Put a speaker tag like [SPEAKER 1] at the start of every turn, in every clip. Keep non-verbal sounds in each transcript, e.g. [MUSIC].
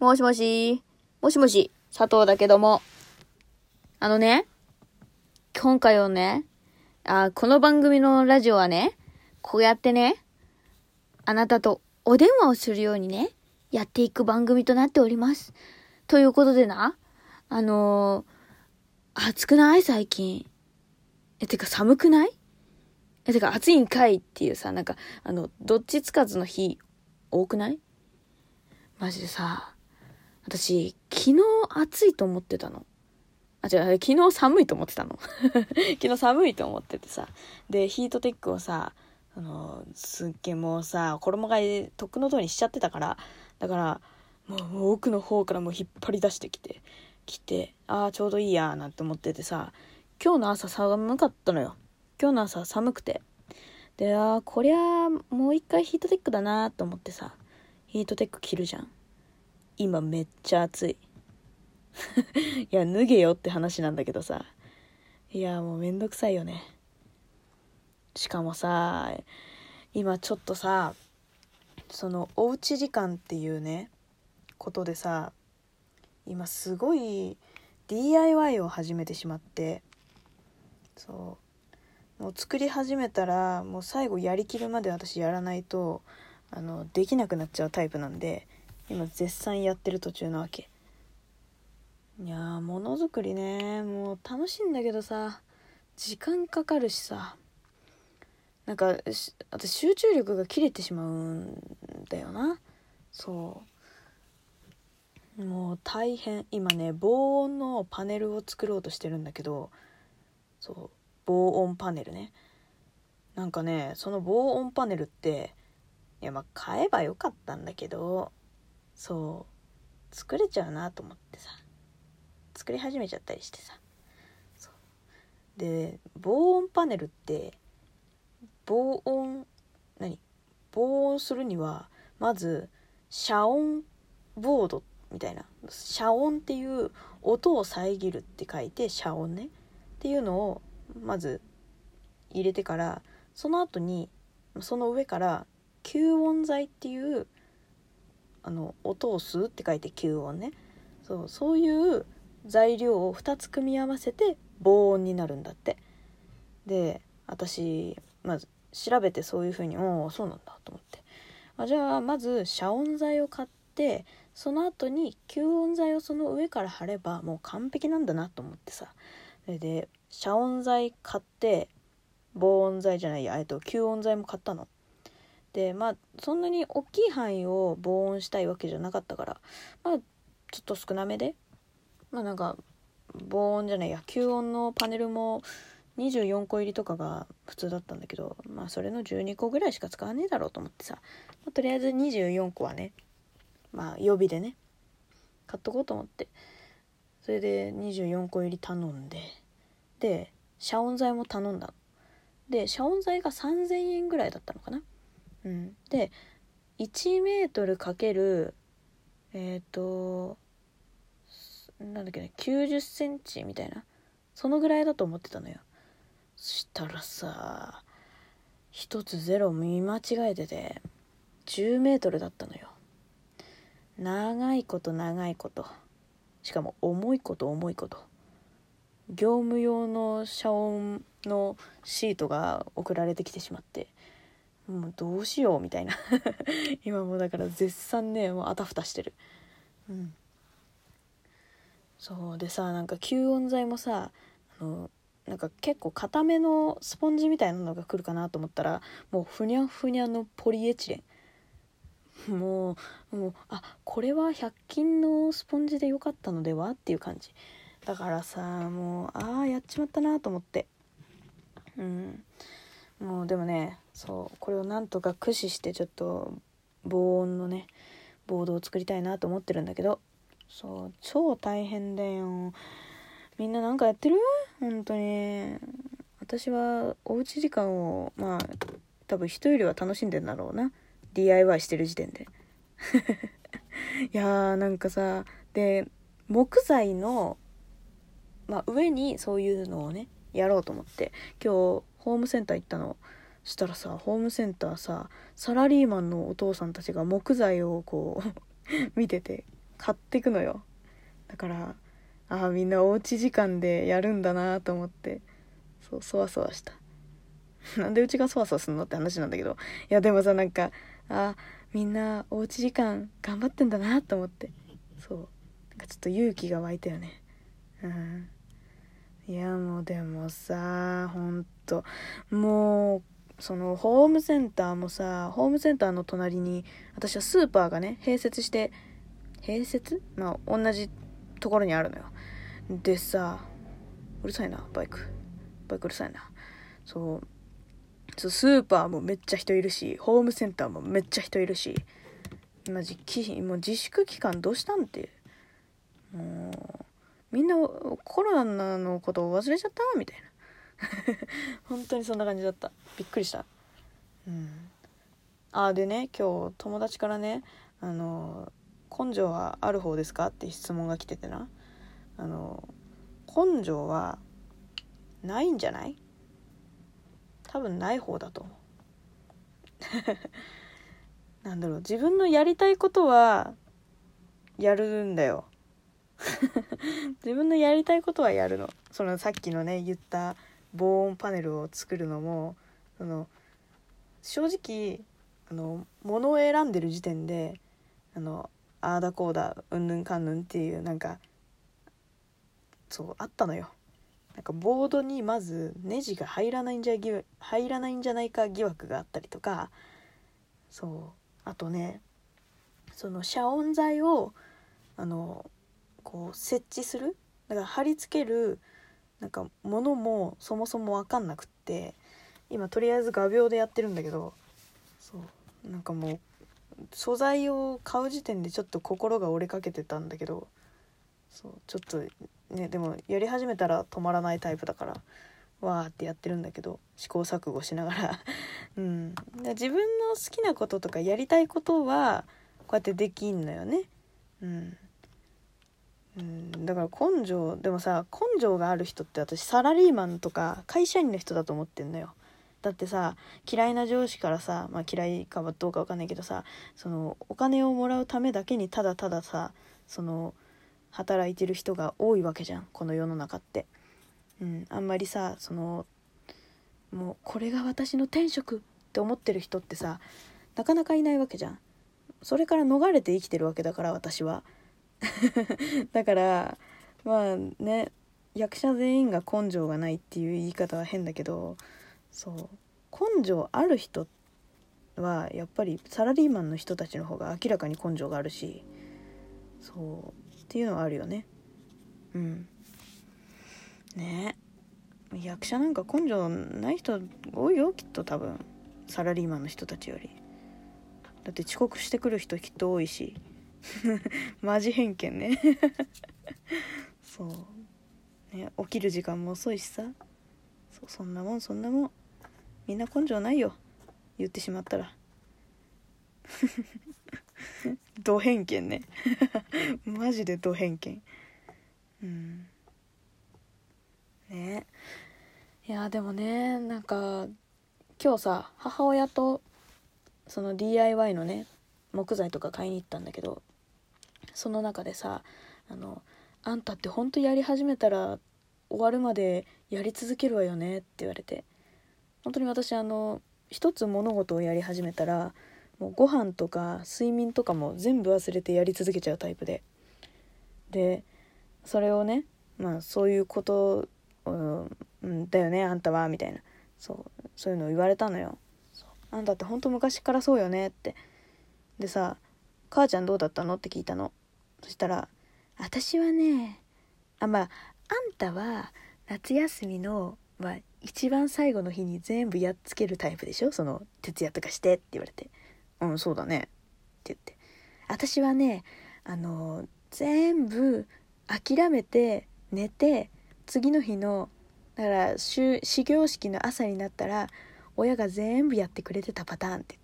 [SPEAKER 1] もしもし、もしもし、佐藤だけども。あのね、今回はね、あこの番組のラジオはね、こうやってね、あなたとお電話をするようにね、やっていく番組となっております。ということでな、あのー、暑くない最近？え、てか寒くない？え、てか暑いんかいっていうさ、なんか、あの、どっちつかずの日、多くない？マジでさ、私、昨日暑いと思ってたの。あ、違う、昨日寒いと思ってたの。[LAUGHS] 昨日寒いと思っててさ。で、ヒートテックをさ、あの、すっげえもうさ、衣替えとっくの通りにしちゃってたから、だから、もう奥の方からもう引っ張り出してきて、来て、ああ、ちょうどいいや、なんて思っててさ、今日の朝寒かったのよ。今日の朝寒くて。で、ああ、こりゃ、もう一回ヒートテックだなと思ってさ、ヒートテック着るじゃん。今めっちゃ暑い。[LAUGHS] いや、脱げよって話なんだけどさ。いや、もうめんどくさいよね。しかもさ、今ちょっとさ、その、おうち時間っていうね、ことでさ、今すごい DIY を始めてしまって、そうもう作り始めたらもう最後やりきるまで私やらないとあのできなくなっちゃうタイプなんで今絶賛やってる途中なわけ。いやーものづくりね。もう楽しいんだけどさ。時間かかるしさ。なんか私集中力が切れてしまうんだよな。そう。もう大変。今ね防音のパネルを作ろうとしてるんだけど。そう。防音パネルね。なんかねその防音パネルっていやまあ買えばよかったんだけど。そう。作れちゃうなと思ってさ。作り始めちゃったりしてさ。で防音パネルって防音何？防音するにはまず遮音ボードみたいな。遮音っていう音を遮るって書いて遮音ね。っていうのをまず入れてからその後にその上から吸音材っていうあの音を吸うって書いて吸音ね。そうそういう材料を2つ組み合わせて防音になるんだって。で私まず調べてそういう風におおそうなんだと思って。あじゃあまず遮音材を買ってその後に吸音材をその上から貼ればもう完璧なんだなと思ってさ。それで遮音材買って防音材じゃないやえっと吸音材も買ったの。でまあそんなに大きい範囲を防音したいわけじゃなかったからまあちょっと少なめでまあなんか防音じゃないや吸音のパネルも24個入りとかが普通だったんだけどまあそれの12個ぐらいしか使わねえだろうと思ってさ、まあ、とりあえず24個はねまあ予備でね買っとこうと思って。それで24個入り頼んでで遮音材も頼んだで遮音材が3000円ぐらいだったのかなうん。で1メートルかけるえっ、ー、となんだっけね90センチみたいなそのぐらいだと思ってたのよ。そしたらさ一つゼロ見間違えてて10メートルだったのよ。長いこと長いこと。しかも重いこと重いこと。業務用の遮音のシートが送られてきてしまって。もうどうしようみたいな。[LAUGHS] 今もだから絶賛ねもうあたふたしてる。うん。そうでさなんか吸音材もさあのなんか結構固めのスポンジみたいなのが来るかなと思ったらもうふにゃふにゃのポリエチレン。もうもうあこれは100均のスポンジで良かったのではっていう感じ。だからさもうああやっちまったなと思って。うん。もうでもねそうこれをなんとか駆使してちょっと防音のねボードを作りたいなと思ってるんだけどそう超大変だよ。みんななんかやってる？本当に。私はおうち時間をまあ多分人よりは楽しんでんだろうな。DIY してる時点で。[LAUGHS] いやーなんかさで木材の、まあ、上にそういうのをねやろうと思って。今日ホームセンター行ったの。したらさホームセンターさサラリーマンのお父さんたちが木材をこう [LAUGHS] 見てて買ってくのよ。だからああみんなおうち時間でやるんだなと思って。そうそわそわした。[LAUGHS] なんでうちがそわそわすんのって話なんだけど。いやでもさなんかあみんなおうち時間頑張ってんだなと思って。そう。なんかちょっと勇気が湧いたよね。うん。いやもうでもさほんと。もうそのホームセンターもさホームセンターの隣に私はスーパーがね併設して併設？まあ同じところにあるのよ。でさうるさいなバイク。バイクうるさいな。そう。スーパーもめっちゃ人いるしホームセンターもめっちゃ人いるし今じもう自粛期間どうしたんってもうみんなコロナのことを忘れちゃった？みたいな。[LAUGHS] 本当にそんな感じだった。びっくりした。うん。あでね今日友達からねあの根性はある方ですか？って質問が来ててな。あの根性はないんじゃない？多分ない方だと思う。[LAUGHS] なんだろう。自分のやりたいことはやるんだよ。[LAUGHS] 自分のやりたいことはやるの。そのさっきのね言った防音パネルを作るのもその正直あの物を選んでる時点であのああだこうだうんぬんかんぬんっていうなんかそうあったのよ。なんかボードにまずネジが入らないんじゃ入らないんじゃないか疑惑があったりとかそうあとねその遮音材をあのこう設置する？だから貼り付けるなんかものもそもそも分かんなくって今とりあえず画鋲でやってるんだけどそうなんかもう素材を買う時点でちょっと心が折れかけてたんだけどそうちょっとねでもやり始めたら止まらないタイプだからわーってやってるんだけど試行錯誤しながら。[LAUGHS] うん。自分の好きなこととかやりたいことはこうやってできんのよね。うん。うんだから根性でもさ根性がある人って私サラリーマンとか会社員の人だと思ってんのよだってさ嫌いな上司からさ、まあ、嫌いかどうか分かんないけどさそのお金をもらうためだけにただたださその働いてる人が多いわけじゃんこの世の中って。うん、あんまりさそのもうこれが私の天職って思ってる人ってさなかなかいないわけじゃん。それから逃れて生きてるわけだから私は。だからまあね役者全員が根性がないっていう言い方は変だけどそう根性ある人はやっぱりサラリーマンの人たちの方が明らかに根性があるしそうっていうのはあるよね。うん。ね。役者なんか根性ない人多いよきっと多分。サラリーマンの人たちより。だって遅刻してくる人きっと多いし。[LAUGHS] マジ偏見ね。[LAUGHS] そう。ね起きる時間も遅いしさ。そそんなもんそんなもん。みんな根性ないよ。言ってしまったら。[LAUGHS] ド偏見ね。マジでド偏見。うん。ね。いやでもねなんか今日さ母親とその DIY のね木材とか買いに行ったんだけど。その中でさあの「あんたってほんとやり始めたら終わるまでやり続けるわよね」って言われて。本当に私あの一つ物事をやり始めたらもうご飯とか睡眠とかも全部忘れてやり続けちゃうタイプで。でそれをねまあそういうことうんだよねあんたはみたいな。そうそういうのを言われたのよ。あんたってほんと昔からそうよねって。でさ「母ちゃんどうだったの?」って聞いたの。そしたら「私はねあまああんたは夏休みの、まあ、一番最後の日に全部やっつけるタイプでしょ？その徹夜とかして」って言われて「うんそうだね」って言って私はねあの全部諦めて寝て次の日のだから始業式の朝になったら親が全部やってくれてたパターンって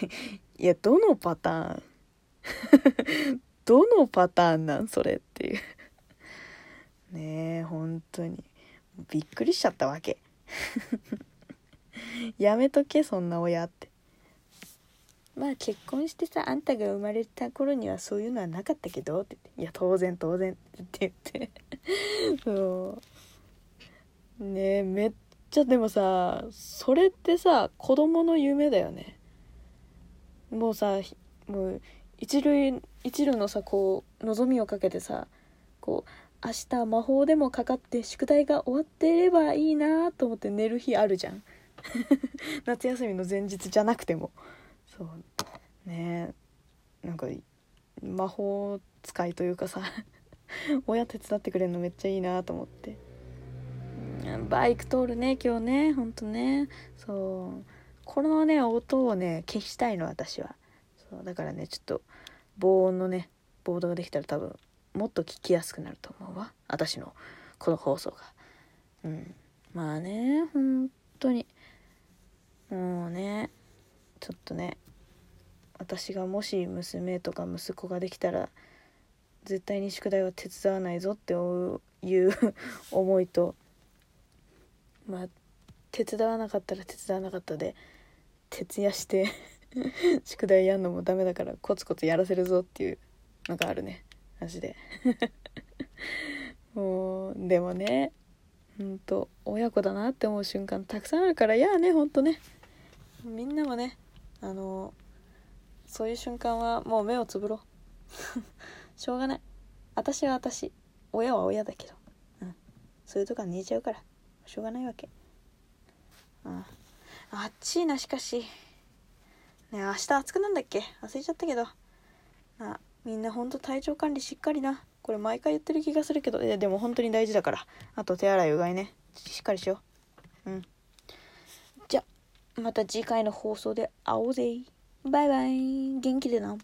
[SPEAKER 1] 言って。いやどのパターン？[LAUGHS] どのパターンなんそれっていう。ねえ本当に。びっくりしちゃったわけ。[LAUGHS] やめとけそんな親って。まあ結婚してさあんたが生まれた頃にはそういうのはなかったけどってって「いや当然当然」って言って。[LAUGHS] そう。ねえめっちゃでもさそれってさ子供の夢だよね。もうさもう一類一縷のさこう望みをかけてさこう明日魔法でもかかって宿題が終わってればいいなと思って寝る日あるじゃん。[LAUGHS] 夏休みの前日じゃなくても。そう。ね。なんか魔法使いというかさ [LAUGHS] 親手伝ってくれるのめっちゃいいなと思って。バイク通るね今日ね。ほんとね。そう。このね音をね消したいの私は。そうだからねちょっと防音のねボードができたら多分もっと聞きやすくなると思うわ。私のこの放送が。うん。まあね本当に。もうねちょっとね私がもし娘とか息子ができたら絶対に宿題は手伝わないぞっていう [LAUGHS] 思いとまあ手伝わなかったら手伝わなかったで徹夜して [LAUGHS] 宿題やんのもダメだからコツコツやらせるぞっていうのがあるね。マジで。[LAUGHS] もうでもねほんと親子だなって思う瞬間たくさんあるからいやねほんとね。みんなもねあのそういう瞬間はもう目をつぶろう。[LAUGHS] しょうがない。私は私。親は親だけど。うん。そういうとこは寝ちゃうから。しょうがないわけ。あっちいなしかし。ね明日暑くなんだっけ？忘れちゃったけど。あみんなほんと体調管理しっかりな。これ毎回言ってる気がするけど。いやでも本当に大事だから。あと手洗いうがいね。しっかりしよう。うん。じゃまた次回の放送で会おうぜ。バイバイ。元気でな。